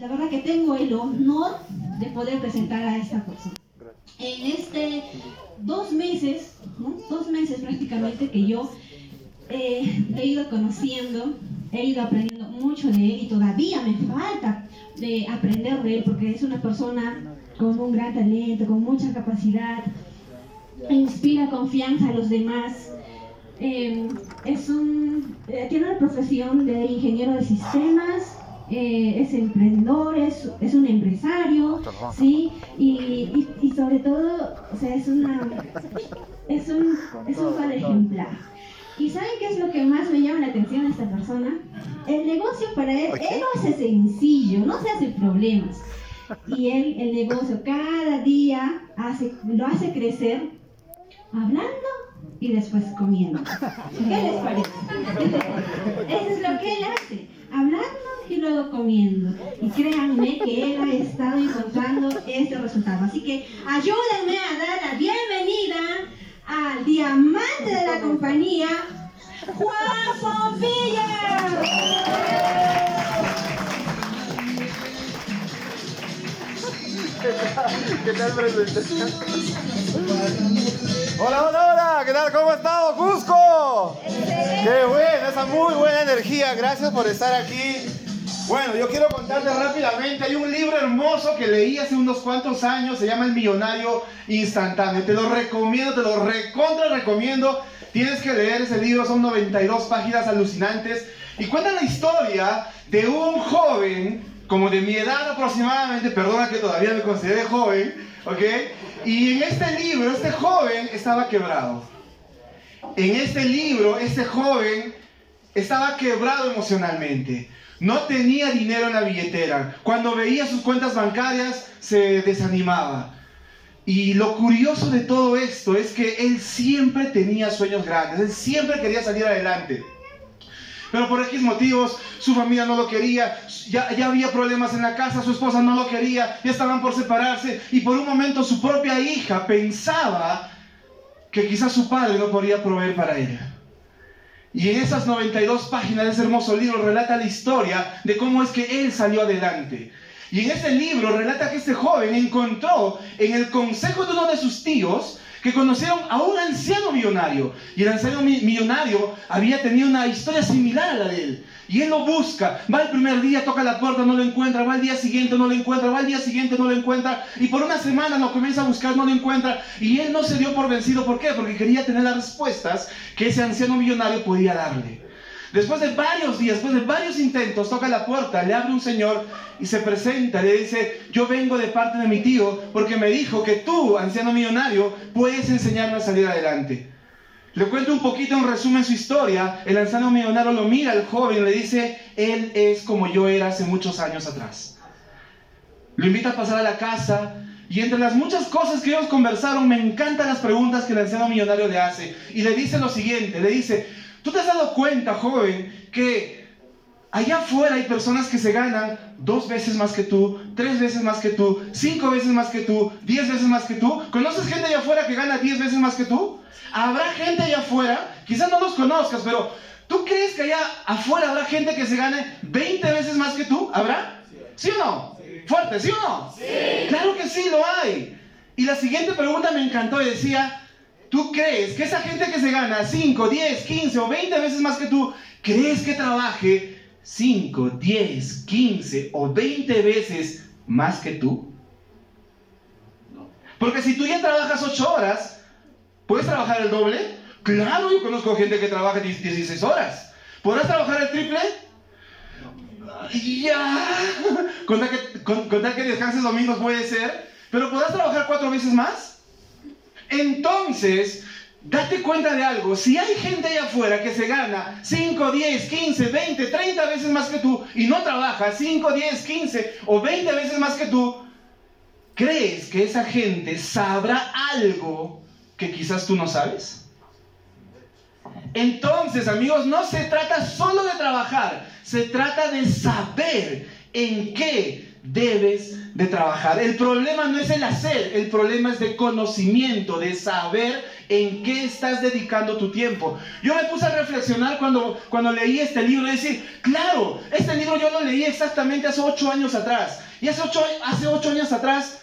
la verdad que tengo el honor de poder presentar a esta persona. En este dos meses, dos meses prácticamente que yo eh, he ido conociendo, he ido aprendiendo mucho de él y todavía me falta de aprender de él porque es una persona con un gran talento, con mucha capacidad, inspira confianza a los demás. Eh, es un, eh, tiene una profesión de ingeniero de sistemas, eh, es emprendedor, es, es, un empresario, ¿sí? Y, y, sobre todo, o sea, es, una, es un, es un ejemplar. ¿Y saben qué es lo que más me llama la atención a esta persona? El negocio para él, él lo hace sencillo, no se hace problemas. Y él, el negocio, cada día hace, lo hace crecer hablando y después comiendo. ¿Qué les parece? Eso es lo que él hace, hablando y luego comiendo. Y créanme que él ha estado encontrando este resultado. Así que ayúdenme a dar la bienvenida al diamante de la compañía, Juan Pompilla. ¿Qué tal presentación? Hola, hola, hola, ¿qué tal? ¿Cómo estado, Cusco? Qué buena, esa muy buena energía. Gracias por estar aquí. Bueno, yo quiero contarte rápidamente. Hay un libro hermoso que leí hace unos cuantos años. Se llama El Millonario Instantáneo. Te lo recomiendo, te lo recontra recomiendo. Tienes que leer ese libro. Son 92 páginas alucinantes. Y cuenta la historia de un joven, como de mi edad aproximadamente. Perdona que todavía me considere joven. ¿Ok? Y en este libro, este joven estaba quebrado. En este libro, este joven estaba quebrado emocionalmente. No tenía dinero en la billetera. Cuando veía sus cuentas bancarias se desanimaba. Y lo curioso de todo esto es que él siempre tenía sueños grandes, él siempre quería salir adelante. Pero por X motivos su familia no lo quería, ya, ya, había problemas en la casa, su esposa no lo quería, ya estaban por separarse y por un momento su propia hija pensaba que quizás su padre no podría proveer para ella. Y en esas 92 páginas de ese hermoso libro relata la historia de cómo es que él salió adelante. Y en ese libro relata que este joven encontró en el consejo de uno de sus tíos que conocieron a un anciano millonario. Y el anciano millonario había tenido una historia similar a la de él. Y él lo busca. Va el primer día, toca la puerta, no lo encuentra. Va el día siguiente, no lo encuentra. Va el día siguiente, no lo encuentra. Y por una semana lo comienza a buscar, no lo encuentra. Y él no se dio por vencido. ¿Por qué? Porque quería tener las respuestas que ese anciano millonario podía darle. Después de varios días, después de varios intentos, toca la puerta, le abre un señor y se presenta, le dice, yo vengo de parte de mi tío porque me dijo que tú, anciano millonario, puedes enseñarme a salir adelante. Le cuento un poquito en resumen su historia. El anciano millonario lo mira al joven y le dice, él es como yo era hace muchos años atrás. Lo invita a pasar a la casa y entre las muchas cosas que ellos conversaron, me encantan las preguntas que el anciano millonario le hace. Y le dice lo siguiente, le dice, ¿tú te has dado cuenta, joven, que allá afuera hay personas que se ganan dos veces más que tú, tres veces más que tú, cinco veces más que tú, diez veces más que tú? ¿Conoces gente allá afuera que gana diez veces más que tú? Habrá gente allá afuera, quizás no los conozcas, pero ¿tú crees que allá afuera habrá gente que se gane 20 veces más que tú? ¿Habrá? ¿Sí o no? Fuerte, ¿sí o no? Sí. Claro que sí, lo hay. Y la siguiente pregunta me encantó y decía, ¿tú crees que esa gente que se gana 5, 10, 15 o 20 veces más que tú, crees que trabaje 5, 10, 15 o 20 veces más que tú? Porque si tú ya trabajas 8 horas, ¿Puedes trabajar el doble? Claro, yo conozco gente que trabaja 16 horas. ¿Podrás trabajar el triple? Ya. Contar que, contar que descanses domingos puede ser. Pero ¿podrás trabajar cuatro veces más? Entonces, date cuenta de algo. Si hay gente allá afuera que se gana 5, 10, 15, 20, 30 veces más que tú y no trabaja 5, 10, 15 o 20 veces más que tú, ¿crees que esa gente sabrá algo que quizás tú no sabes? Entonces, amigos, no se trata solo de trabajar, se trata de saber en qué debes de trabajar. El problema no es el hacer, el problema es de conocimiento, de saber ¿En qué estás dedicando tu tiempo? Yo me puse a reflexionar cuando, cuando leí este libro y decir, claro, este libro yo lo leí exactamente hace ocho años atrás. Y hace ocho, hace ocho años atrás,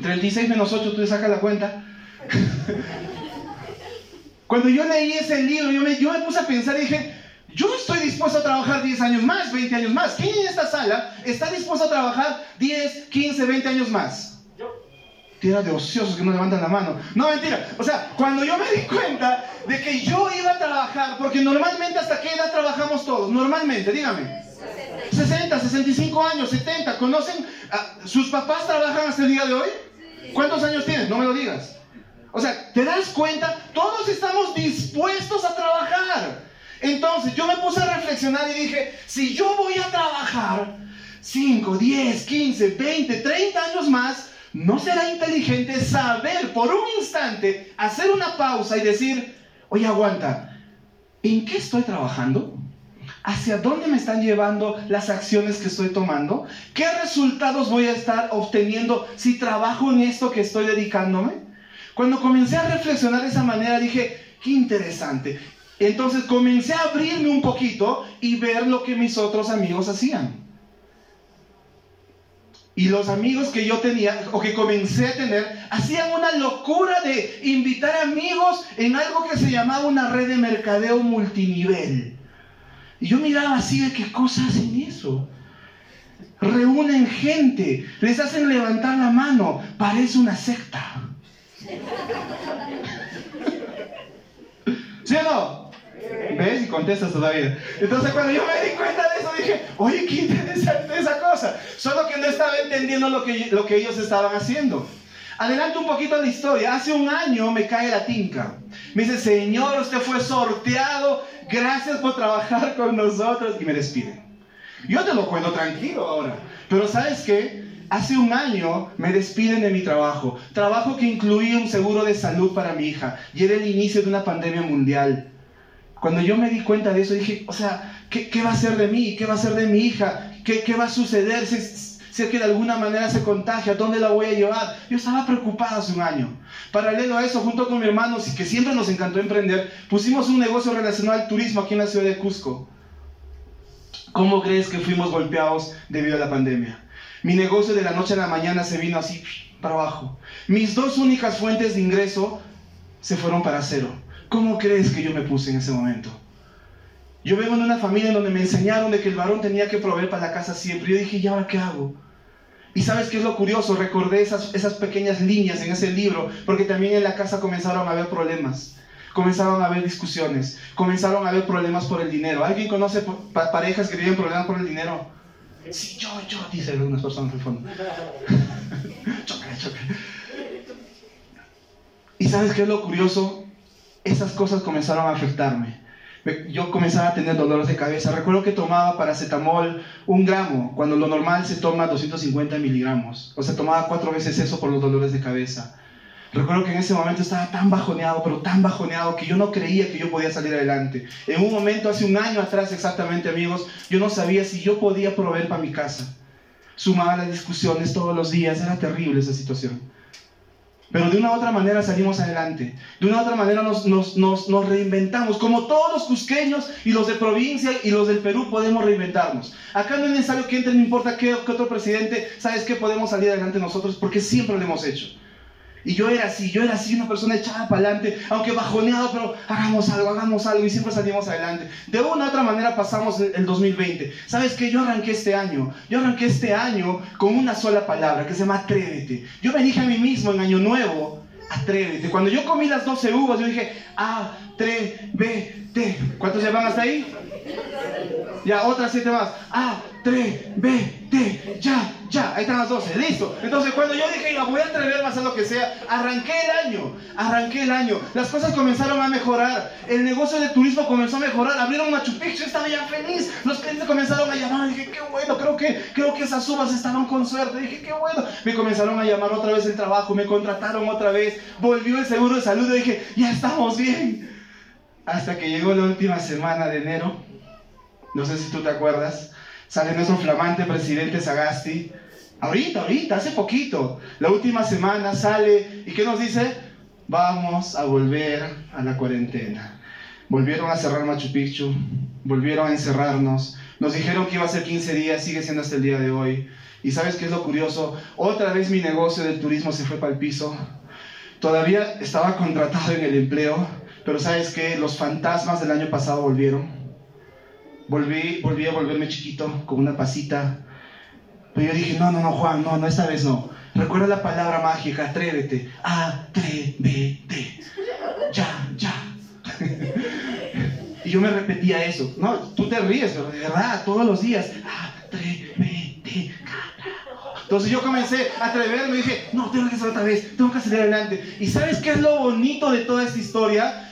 36 menos 8, tú te sacas la cuenta. Cuando yo leí ese libro, yo me, yo me puse a pensar y dije, yo estoy dispuesto a trabajar 10 años más, 20 años más. ¿Quién en esta sala está dispuesto a trabajar 10, 15, 20 años más? Tierra de ociosos que no levantan la mano. No, mentira. O sea, cuando yo me di cuenta de que yo iba a trabajar, porque normalmente hasta qué edad trabajamos todos, normalmente, dígame. 60, 65 años, 70, ¿conocen? ¿Sus papás trabajan hasta el día de hoy? ¿Cuántos años tienes? No me lo digas. O sea, ¿te das cuenta? Todos estamos dispuestos a trabajar. Entonces yo me puse a reflexionar y dije, si yo voy a trabajar 5, 10, 15, 20, 30 años más, ¿no será inteligente saber por un instante, hacer una pausa y decir, oye, aguanta, ¿en qué estoy trabajando? ¿Hacia dónde me están llevando las acciones que estoy tomando? ¿Qué resultados voy a estar obteniendo si trabajo en esto que estoy dedicándome? Cuando comencé a reflexionar de esa manera dije, qué interesante. Entonces comencé a abrirme un poquito y ver lo que mis otros amigos hacían. Y los amigos que yo tenía, o que comencé a tener, hacían una locura de invitar amigos en algo que se llamaba una red de mercadeo multinivel. Y yo miraba así de qué cosas hacen eso. Reúnen gente, les hacen levantar la mano, parece una secta. ¿Sí o no? ¿Ves? Y contestas todavía. Entonces cuando yo me di cuenta de eso dije, oye, qué interesante esa cosa. Solo que no estaba entendiendo lo que, lo que ellos estaban haciendo. Adelanto un poquito la historia. Hace un año me cae la tinca. Me dice, Señor, usted fue sorteado. Gracias por trabajar con nosotros. Y me despide. Yo te lo cuento tranquilo ahora. Pero ¿sabes qué? Hace un año me despiden de mi trabajo. Trabajo que incluía un seguro de salud para mi hija. Y era el inicio de una pandemia mundial. Cuando yo me di cuenta de eso, dije, o sea, ¿qué, va a ser de mí? ¿Qué va a ser de mi hija? ¿Qué, va a suceder si, si es que de alguna manera se contagia? ¿Dónde la voy a llevar? Yo estaba preocupado hace un año. Paralelo a eso, junto con mi hermano, que siempre nos encantó emprender, pusimos un negocio relacionado al turismo aquí en la ciudad de Cusco. ¿Cómo crees que fuimos golpeados debido a la pandemia? Mi negocio de la noche a la mañana se vino así para abajo. Mis dos únicas fuentes de ingreso se fueron para cero. ¿Cómo crees que yo me puse en ese momento? Yo vengo en una familia en donde me enseñaron de que el varón tenía que proveer para la casa siempre. Yo dije, ¿y ahora qué hago? Y sabes qué es lo curioso, recordé esas, esas pequeñas líneas en ese libro, porque también en la casa comenzaron a haber problemas, comenzaron a haber discusiones, comenzaron a haber problemas por el dinero. ¿Alguien conoce parejas que tienen problemas por el dinero? Sí, yo, yo, dicen algunas personas el fondo. chócale, chócale. ¿Y sabes qué es lo curioso? esas cosas comenzaron a afectarme. Yo comenzaba a tener dolores de cabeza. Recuerdo que tomaba paracetamol un gramo, cuando lo normal se toma 250 miligramos. O sea, tomaba cuatro veces eso por los dolores de cabeza. Recuerdo que en ese momento estaba tan bajoneado, pero tan bajoneado que yo no creía que yo podía salir adelante. En un momento, hace un año atrás exactamente, amigos, yo no sabía si yo podía proveer para mi casa. Sumaba las discusiones todos los días, era terrible esa situación. Pero de una u otra manera salimos adelante. De una u otra manera nos, reinventamos. Como todos los cusqueños y los de provincia y los del Perú podemos reinventarnos. Acá no es necesario que entre, no importa qué, qué otro presidente, ¿sabes qué? Podemos salir adelante nosotros porque siempre lo hemos hecho. Y yo era así, yo era así, una persona echada para adelante, aunque bajoneado, pero hagamos algo, hagamos algo y siempre salimos adelante. De una u otra manera pasamos el 2020. ¿Sabes qué? Yo arranqué este año, yo arranqué este año con una sola palabra que se llama atrévete. Yo me dije a mí mismo en Año Nuevo, atrévete. Cuando yo comí las 12 uvas, yo dije, A-3-B-T. ¿Cuántos ya van hasta ahí? Ya, otras siete más. A, 3, B, T, ya, ya. Ahí están las 12. Listo. Entonces, cuando yo dije, voy a atreverme a hacer lo que sea, arranqué el año. Arranqué el año. Las cosas comenzaron a mejorar. El negocio de turismo comenzó a mejorar. Abrieron Machu Picchu. Estaba ya feliz. Los clientes comenzaron a llamar. Dije, qué bueno. Creo que, creo que esas uvas estaban con suerte. Dije, qué bueno. Me comenzaron a llamar otra vez el trabajo. Me contrataron otra vez. Volvió el seguro de salud. Dije, ya estamos bien. Hasta que llegó la última semana de enero no sé si tú te acuerdas, sale nuestro flamante presidente Sagasti, ahorita, ahorita, hace poquito, la última semana sale, ¿y qué nos dice? vamos a volver a la cuarentena. Volvieron a cerrar Machu Picchu, volvieron a encerrarnos, nos dijeron que iba a ser 15 días, sigue siendo hasta el día de hoy. Y sabes qué es lo curioso? Otra vez mi negocio del turismo se fue para el piso. Todavía estaba contratado en el empleo, pero sabes qué? Los fantasmas del año pasado volvieron. Volví, volví a volverme chiquito con una pasita. Pero yo dije, no, no, no, Juan, no, no, esta vez no. Recuerda la palabra mágica, atrévete, atrévete. Ya, ya. y yo me repetía eso. No, tú te ríes, de verdad, todos los días, atrévete. Entonces yo comencé a atreverme y dije, no, tengo que hacer otra vez, tengo que salir adelante. ¿Y sabes qué es lo bonito de toda esta historia?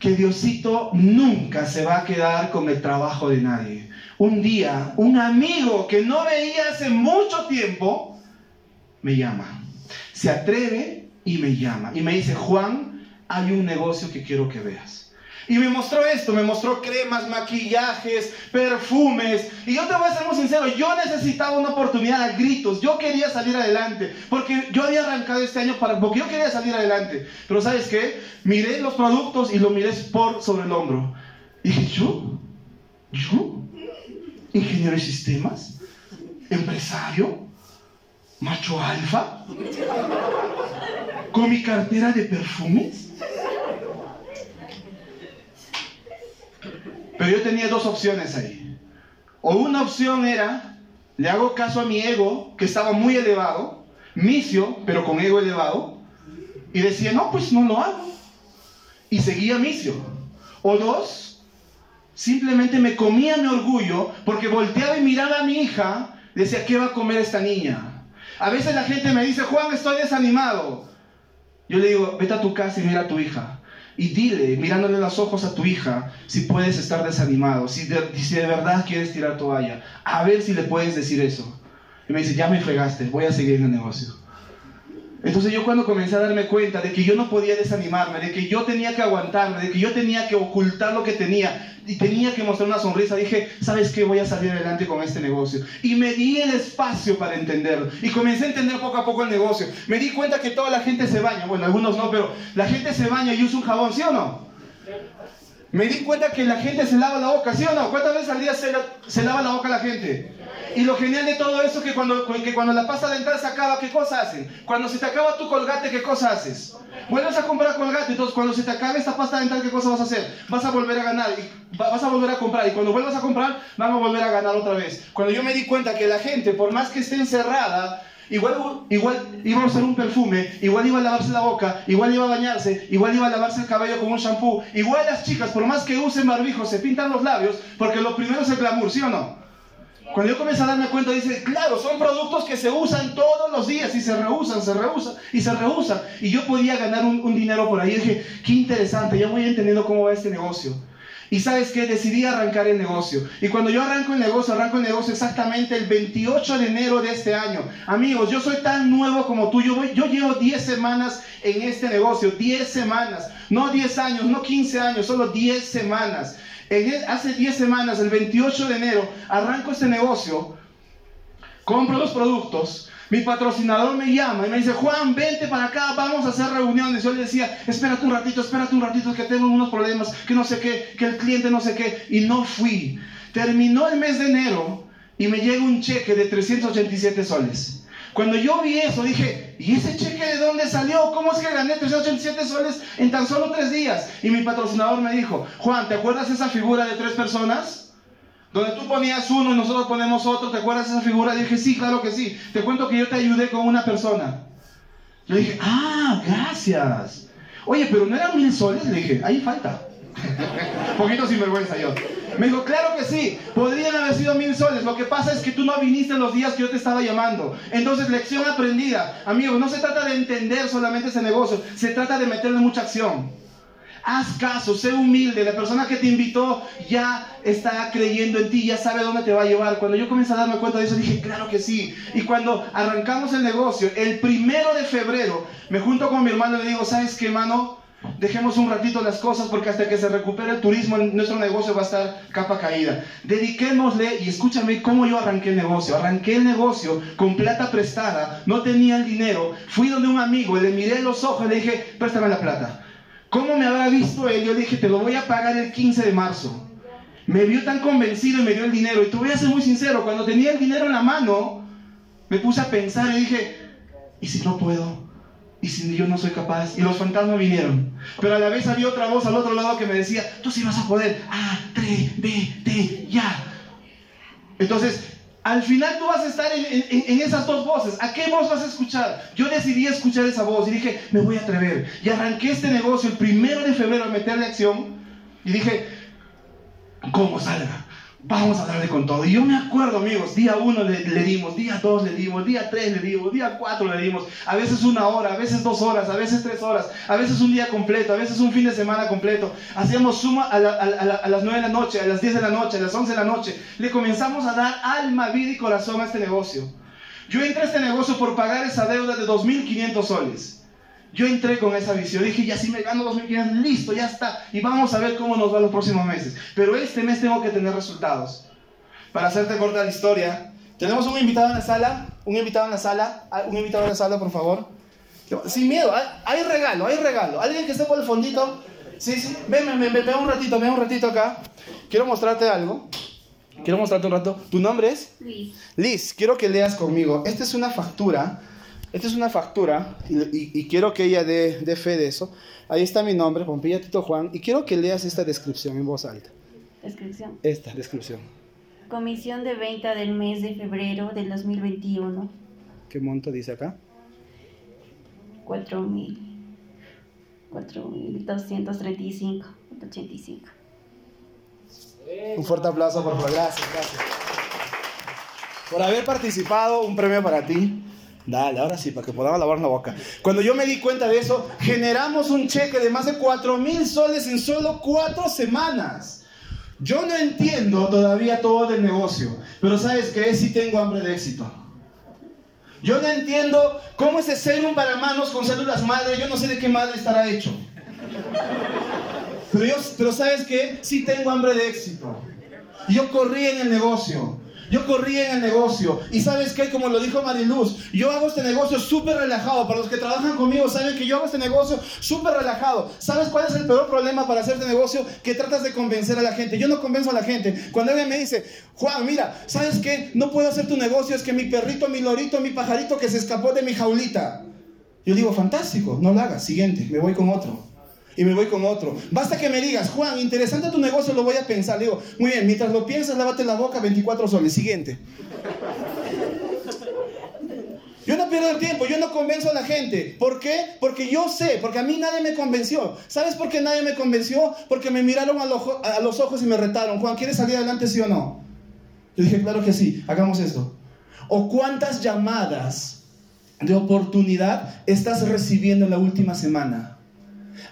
Que Diosito nunca se va a quedar con el trabajo de nadie. Un día, un amigo que no veía hace mucho tiempo, me llama. Se atreve y me llama. Y me dice, Juan, hay un negocio que quiero que veas. Y me mostró esto, me mostró cremas, maquillajes, perfumes. Y yo te voy a ser muy sincero, yo necesitaba una oportunidad a gritos. Yo quería salir adelante. Porque yo había arrancado este año para, porque yo quería salir adelante. Pero ¿sabes qué? Miré los productos y lo miré por sobre el hombro. Y dije, ¿yo? ¿Yo? ¿Ingeniero de sistemas? ¿Empresario? ¿Macho alfa? ¿Con mi cartera de perfumes? Yo tenía dos opciones ahí. O una opción era, le hago caso a mi ego, que estaba muy elevado, misio, pero con ego elevado, y decía, no, pues no lo hago. Y seguía misio. O dos, simplemente me comía mi orgullo porque volteaba y miraba a mi hija, decía, ¿qué va a comer esta niña? A veces la gente me dice, Juan, estoy desanimado. Yo le digo, vete a tu casa y mira a tu hija y dile, mirándole los ojos a tu hija, si puedes estar desanimado, si de, si de verdad quieres tirar toalla, a ver si le puedes decir eso. Y me dice, ya me fregaste, voy a seguir en el negocio. Entonces yo cuando comencé a darme cuenta de que yo no podía desanimarme, de que yo tenía que aguantarme, de que yo tenía que ocultar lo que tenía y tenía que mostrar una sonrisa, dije, ¿sabes qué? Voy a salir adelante con este negocio. Y me di el espacio para entenderlo. Y comencé a entender poco a poco el negocio. Me di cuenta que toda la gente se baña. Bueno, algunos no, pero la gente se baña y usa un jabón, ¿sí o no? Me di cuenta que la gente se lava la boca, ¿sí o no? ¿Cuántas veces al día se, se lava la boca la gente? Y lo genial de todo eso es que cuando, que cuando la pasta dental se acaba, ¿qué cosa hacen? Cuando se te acaba tu colgate, ¿qué cosa haces? Vuelves a comprar colgate, entonces cuando se te acabe esta pasta dental, ¿qué cosa vas a hacer? Vas a volver a ganar, y vas a volver a comprar, y cuando vuelvas a comprar, van a volver a ganar otra vez. Cuando yo me di cuenta que la gente, por más que esté encerrada, Igual, igual iba a usar un perfume, igual iba a lavarse la boca, igual iba a bañarse, igual iba a lavarse el cabello con un shampoo. Igual las chicas, por más que usen barbijo, se pintan los labios, porque lo primero es el glamour, ¿sí o no? Cuando yo comencé a darme cuenta, dice, claro, son productos que se usan todos los días y se rehusan, se rehusan y se rehusan. Y yo podía ganar un, dinero por ahí. Y dije, qué interesante, ya voy entendiendo cómo va este negocio. Y sabes qué, decidí arrancar el negocio. Y cuando yo arranco el negocio, arranco el negocio exactamente el 28 de enero de este año. Amigos, yo soy tan nuevo como tú. Yo, voy, yo llevo 10 semanas en este negocio, 10 semanas. No 10 años, no 15 años, solo 10 semanas hace 10 semanas, el 28 de enero, arranco este negocio, compro los productos, mi patrocinador me llama y me dice, Juan, vente para acá, vamos a hacer reuniones. Yo le decía, espérate un ratito, espérate un ratito, que tengo unos problemas, que no sé qué, que el cliente no sé qué. Y no fui. Terminó el mes de enero y me llega un cheque de 387 soles. Cuando yo vi eso, dije, ¿y ese cheque de dónde salió? ¿Cómo es que gané 387 soles en tan solo tres días? Y mi patrocinador me dijo, Juan, ¿te acuerdas esa figura de tres personas? Donde tú ponías uno y nosotros ponemos otro, ¿te acuerdas esa figura? Y dije, sí, claro que sí. Te cuento que yo te ayudé con una persona. Le dije, ah, gracias. Oye, pero no eran mil soles. Le dije, ahí falta. Poquito sinvergüenza yo. Me dijo, claro que sí, podrían haber sido mil soles. Lo que pasa es que tú no viniste en los días que yo te estaba llamando. Entonces, lección aprendida. Amigos, no se trata de entender solamente ese negocio, se trata de meterle mucha acción. Haz caso, sé humilde. La persona que te invitó ya está creyendo en ti, ya sabe dónde te va a llevar. Cuando yo comencé a darme cuenta de eso, dije, claro que sí. Y cuando arrancamos el negocio, el primero de febrero, me junto con mi hermano y le digo, ¿sabes qué, hermano? Dejemos un ratito las cosas porque hasta que se recupere el turismo, nuestro negocio va a estar capa caída. Dediquémosle, y escúchame cómo yo arranqué el negocio. Arranqué el negocio con plata prestada, no tenía el dinero. Fui donde un amigo, le miré los ojos le dije, préstame la plata. ¿Cómo me habrá visto él? Yo le dije, te lo voy a pagar el 15 de marzo. Me vio tan convencido y me dio el dinero. Y te voy a ser muy sincero, cuando tenía el dinero en la mano, me puse a pensar y dije, ¿y si no puedo? Y si yo no soy capaz, y los fantasmas vinieron. Pero a la vez había otra voz al otro lado que me decía, tú sí vas a poder, A, ya. Entonces, al final tú vas a estar en, en, esas dos voces. ¿A qué voz vas a escuchar? Yo decidí escuchar esa voz y dije, me voy a atrever. Y arranqué este negocio el primero de febrero a meterle acción y dije, ¿cómo salga? Vamos a darle con todo. Y yo me acuerdo, amigos, día uno le, dimos, día dos le dimos, día tres le dimos, día cuatro le dimos, a veces una hora, a veces dos horas, a veces tres horas, a veces un día completo, a veces un fin de semana completo. Hacíamos suma a, las nueve de la noche, a las diez de la noche, a las once de la noche. Le comenzamos a dar alma, vida y corazón a este negocio. Yo entré a este negocio por pagar esa deuda de 2.500 soles. Yo entré con esa visión, dije, ya si me gano 2.500, listo, ya está. Y vamos a ver cómo nos va los próximos meses. Pero este mes tengo que tener resultados. Para hacerte corta la historia, tenemos un invitado en la sala, un invitado en la sala, ah, un invitado en la sala, por favor. Sin miedo, hay regalo, hay regalo. Alguien que esté por el fondito. Sí, sí, ven, ven, ven, ven un ratito, ven un ratito acá. Quiero mostrarte algo. Quiero mostrarte un rato. ¿Tu nombre es? Liz. Liz, quiero que leas conmigo. Esta es una factura esta es una factura y, quiero que ella dé, fe de eso. Ahí está mi nombre, Pompeya Tito Juan, y quiero que leas esta descripción en voz alta. Descripción. Esta descripción. Comisión de venta del mes de febrero del 2021. ¿Qué monto dice acá? 4.000. 4.235.85. Un fuerte aplauso, por favor. Gracias, gracias. Por haber participado, un premio para ti. Dale, ahora sí, para que podamos lavar la boca. Cuando yo me di cuenta de eso, generamos un cheque de más de 4 mil soles en solo cuatro semanas. Yo no entiendo todavía todo del negocio, pero ¿sabes qué? Sí tengo hambre de éxito. Yo no entiendo cómo ese serum para manos con células madre, yo no sé de qué madre estará hecho. Pero, yo, pero ¿sabes qué? Sí tengo hambre de éxito. Yo corrí en el negocio. Yo corría en el negocio. Y sabes qué, como lo dijo Mariluz, yo hago este negocio súper relajado. Para los que trabajan conmigo saben que yo hago este negocio súper relajado. ¿Sabes cuál es el peor problema para hacer este negocio? Que tratas de convencer a la gente. Yo no convenzo a la gente. Cuando alguien me dice, Juan, mira, ¿sabes qué? No puedo hacer tu negocio. Es que mi perrito, mi lorito, mi pajarito que se escapó de mi jaulita. Yo digo, fantástico, no lo hagas. Siguiente, me voy con otro y me voy con otro. Basta que me digas, Juan, interesante tu negocio, lo voy a pensar. Le digo, muy bien, mientras lo piensas, lávate la boca 24 soles. Siguiente. Yo no pierdo el tiempo, yo no convenzo a la gente. ¿Por qué? Porque yo sé, porque a mí nadie me convenció. ¿Sabes por qué nadie me convenció? Porque me miraron a, los ojos y me retaron. Juan, ¿quieres salir adelante, sí o no? Yo dije, claro que sí, hagamos esto. ¿O cuántas llamadas de oportunidad estás recibiendo en la última semana?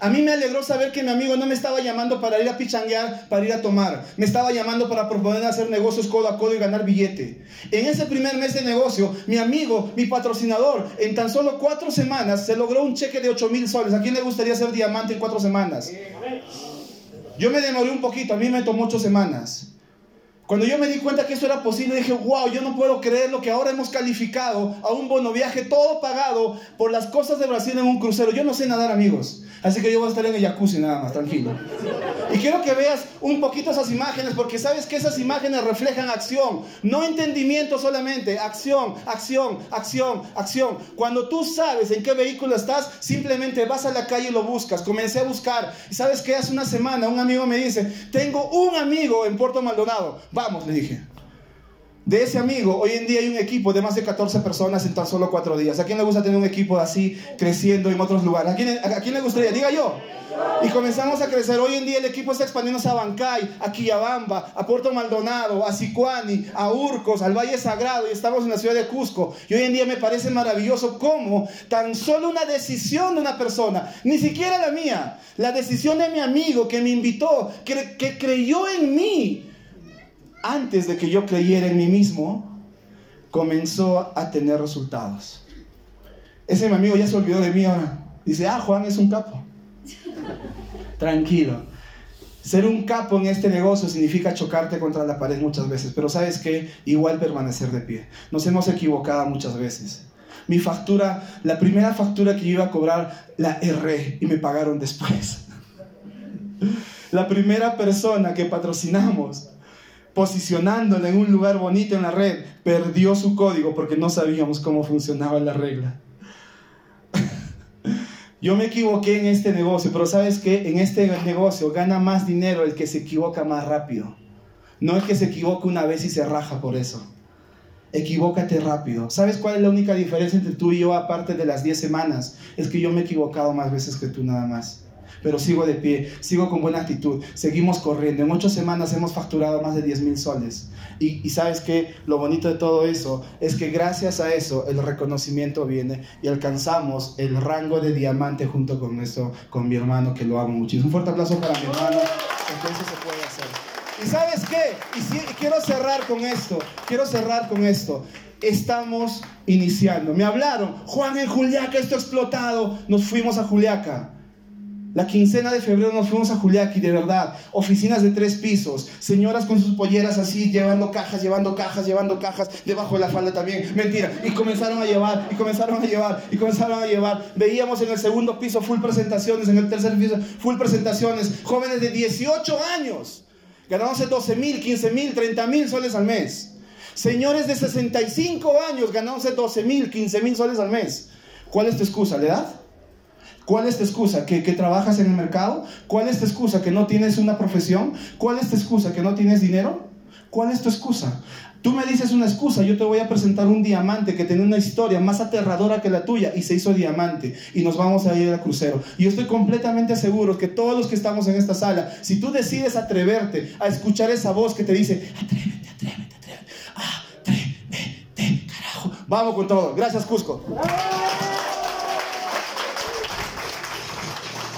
A mí me alegró saber que mi amigo no me estaba llamando para ir a pichanguear, para ir a tomar. Me estaba llamando para proponer hacer negocios codo a codo y ganar billete. En ese primer mes de negocio, mi amigo, mi patrocinador, en tan solo cuatro semanas se logró un cheque de 8 mil soles. ¿A quién le gustaría ser diamante en cuatro semanas? Yo me demoré un poquito, a mí me tomó ocho semanas. Cuando yo me di cuenta que eso era posible, dije, wow, yo no puedo creer lo que ahora hemos calificado a un bono viaje todo pagado por las costas de Brasil en un crucero. Yo no sé nadar, amigos. Así que yo voy a estar en el jacuzzi nada más, tranquilo. Y quiero que veas un poquito esas imágenes, porque sabes que esas imágenes reflejan acción, no entendimiento solamente, acción, acción, acción, acción. Cuando tú sabes en qué vehículo estás, simplemente vas a la calle y lo buscas. Comencé a buscar. Y sabes que hace una semana un amigo me dice, tengo un amigo en Puerto Maldonado. Vamos, le dije. De ese amigo, hoy en día hay un equipo de más de 14 personas en tan solo cuatro días. ¿A quién le gusta tener un equipo así creciendo en otros lugares? ¿A quién, a quién le gustaría? Diga yo. Y comenzamos a crecer. Hoy en día el equipo está expandiéndose a Bancay, a Quillabamba, a Puerto Maldonado, a Sicuani, a Urcos, al Valle Sagrado y estamos en la ciudad de Cusco. Y hoy en día me parece maravilloso cómo tan solo una decisión de una persona, ni siquiera la mía, la decisión de mi amigo que me invitó, que creyó en mí, antes de que yo creyera en mí mismo, comenzó a tener resultados. Ese mi amigo ya se olvidó de mí ahora. Dice, ah, Juan es un capo. Tranquilo. Ser un capo en este negocio significa chocarte contra la pared muchas veces, pero sabes qué, igual permanecer de pie. Nos hemos equivocado muchas veces. Mi factura, la primera factura que yo iba a cobrar, la erré y me pagaron después. La primera persona que patrocinamos, posicionándola en un lugar bonito en la red, perdió su código porque no sabíamos cómo funcionaba la regla. Yo me equivoqué en este negocio, pero sabes que en este negocio gana más dinero el que se equivoca más rápido. No el que se equivoca una vez y se raja por eso. Equivócate rápido. ¿Sabes cuál es la única diferencia entre tú y yo aparte de las 10 semanas? Es que yo me he equivocado más veces que tú nada más pero sigo de pie, sigo con buena actitud, seguimos corriendo. En ocho semanas hemos facturado más de 10 mil soles. Y, sabes que lo bonito de todo eso es que gracias a eso el reconocimiento viene y alcanzamos el rango de diamante junto con, eso, con mi hermano que lo amo muchísimo. Un fuerte aplauso para mi hermano, eso se puede hacer. ¿Y sabes qué? Y, y quiero cerrar con esto, quiero cerrar con esto estamos iniciando. Me hablaron, Juan en Juliaca, esto explotado. Nos fuimos a Juliaca. La quincena de febrero nos fuimos a Juliaqui, de verdad. Oficinas de tres pisos. Señoras con sus polleras así, llevando cajas, llevando cajas, llevando cajas. Debajo de la falda también. Mentira. Y comenzaron a llevar, y comenzaron a llevar, y comenzaron a llevar. Veíamos en el segundo piso full presentaciones, en el tercer piso full presentaciones. Jóvenes de 18 años. Ganándose 12 mil, 15 mil, 30 mil soles al mes. Señores de 65 años ganándose 12 mil, 15 mil soles al mes. ¿Cuál es tu excusa? ¿La edad? ¿Cuál es tu excusa? ¿Que, trabajas en el mercado? ¿Cuál es tu excusa? ¿Que no tienes una profesión? ¿Cuál es tu excusa? ¿Que no tienes dinero? ¿Cuál es tu excusa? Tú me dices una excusa, yo te voy a presentar un diamante que tiene una historia más aterradora que la tuya y se hizo diamante y nos vamos a ir al crucero. Y yo estoy completamente seguro que todos los que estamos en esta sala, si tú decides atreverte a escuchar esa voz que te dice, atrévete, atrévete, atrévete, ah, atrévete, carajo, vamos con todo. Gracias, Cusco.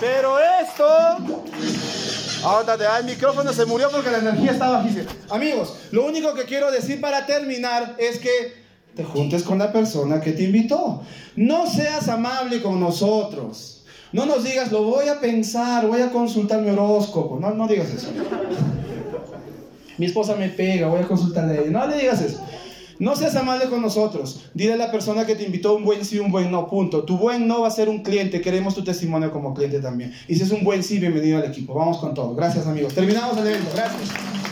Pero esto... Ahora el micrófono se murió porque la energía estaba bajísima. Amigos, lo único que quiero decir para terminar es que te juntes con la persona que te invitó. No seas amable con nosotros. No nos digas, lo voy a pensar, voy a consultar mi horóscopo. No, no digas eso. Mi esposa me pega, voy a consultarle a ella. No le digas eso. No seas amable con nosotros. Dile a la persona que te invitó un buen sí, un buen no, punto. Tu buen no va a ser un cliente. Queremos tu testimonio como cliente también. Y si es un buen sí, bienvenido al equipo. Vamos con todo. Gracias, amigos. Terminamos el evento. Gracias.